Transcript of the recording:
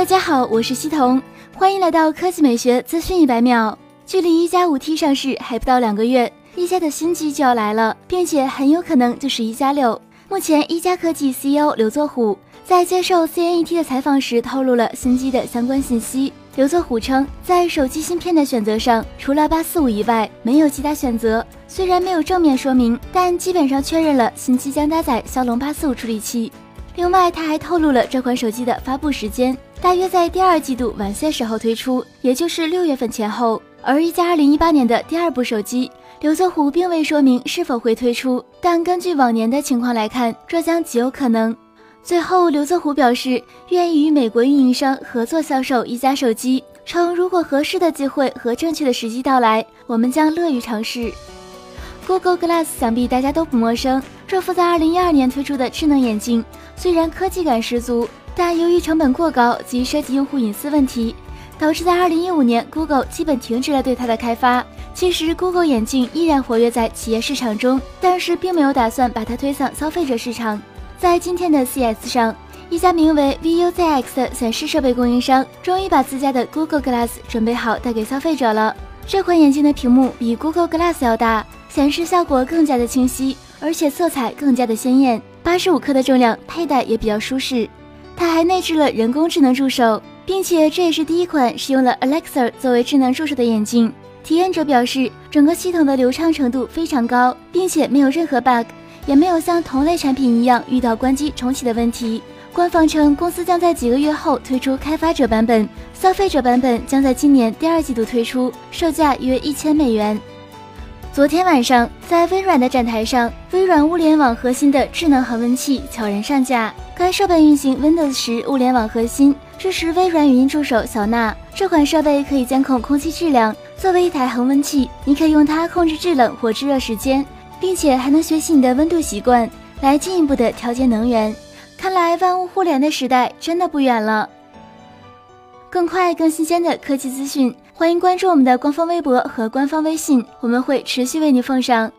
大家好，我是西彤，欢迎来到科技美学资讯一百秒。距离一加五 T 上市还不到两个月，一加的新机就要来了，并且很有可能就是一加六。目前，一加科技 CEO 刘作虎在接受 CNET 的采访时透露了新机的相关信息。刘作虎称，在手机芯片的选择上，除了八四五以外，没有其他选择。虽然没有正面说明，但基本上确认了新机将搭载骁龙八四五处理器。另外，他还透露了这款手机的发布时间，大约在第二季度晚些时候推出，也就是六月份前后。而一加二零一八年的第二部手机，刘作虎并未说明是否会推出，但根据往年的情况来看，这将极有可能。最后，刘作虎表示愿意与美国运营商合作销售一加手机，称如果合适的机会和正确的时机到来，我们将乐于尝试。Google Glass 想必大家都不陌生，这副在二零一二年推出的智能眼镜，虽然科技感十足，但由于成本过高及涉及用户隐私问题。导致在二零一五年，Google 基本停止了对它的开发。其实，Google 眼镜依然活跃在企业市场中，但是并没有打算把它推向消费者市场。在今天的 CS 上，一家名为 VUZX 的显示设备供应商终于把自家的 Google Glass 准备好带给消费者了。这款眼镜的屏幕比 Google Glass 要大，显示效果更加的清晰，而且色彩更加的鲜艳。八十五克的重量，佩戴也比较舒适。它还内置了人工智能助手。并且这也是第一款使用了 Alexa 作为智能助手的眼镜。体验者表示，整个系统的流畅程度非常高，并且没有任何 bug，也没有像同类产品一样遇到关机重启的问题。官方称，公司将在几个月后推出开发者版本，消费者版本将在今年第二季度推出，售价约一千美元。昨天晚上，在微软的展台上，微软物联网核心的智能恒温器悄然上架。该设备运行 Windows 十物联网核心。支持微软语音助手小娜，这款设备可以监控空气质量。作为一台恒温器，你可以用它控制制冷或制热时间，并且还能学习你的温度习惯，来进一步的调节能源。看来万物互联的时代真的不远了。更快更新鲜的科技资讯，欢迎关注我们的官方微博和官方微信，我们会持续为您奉上。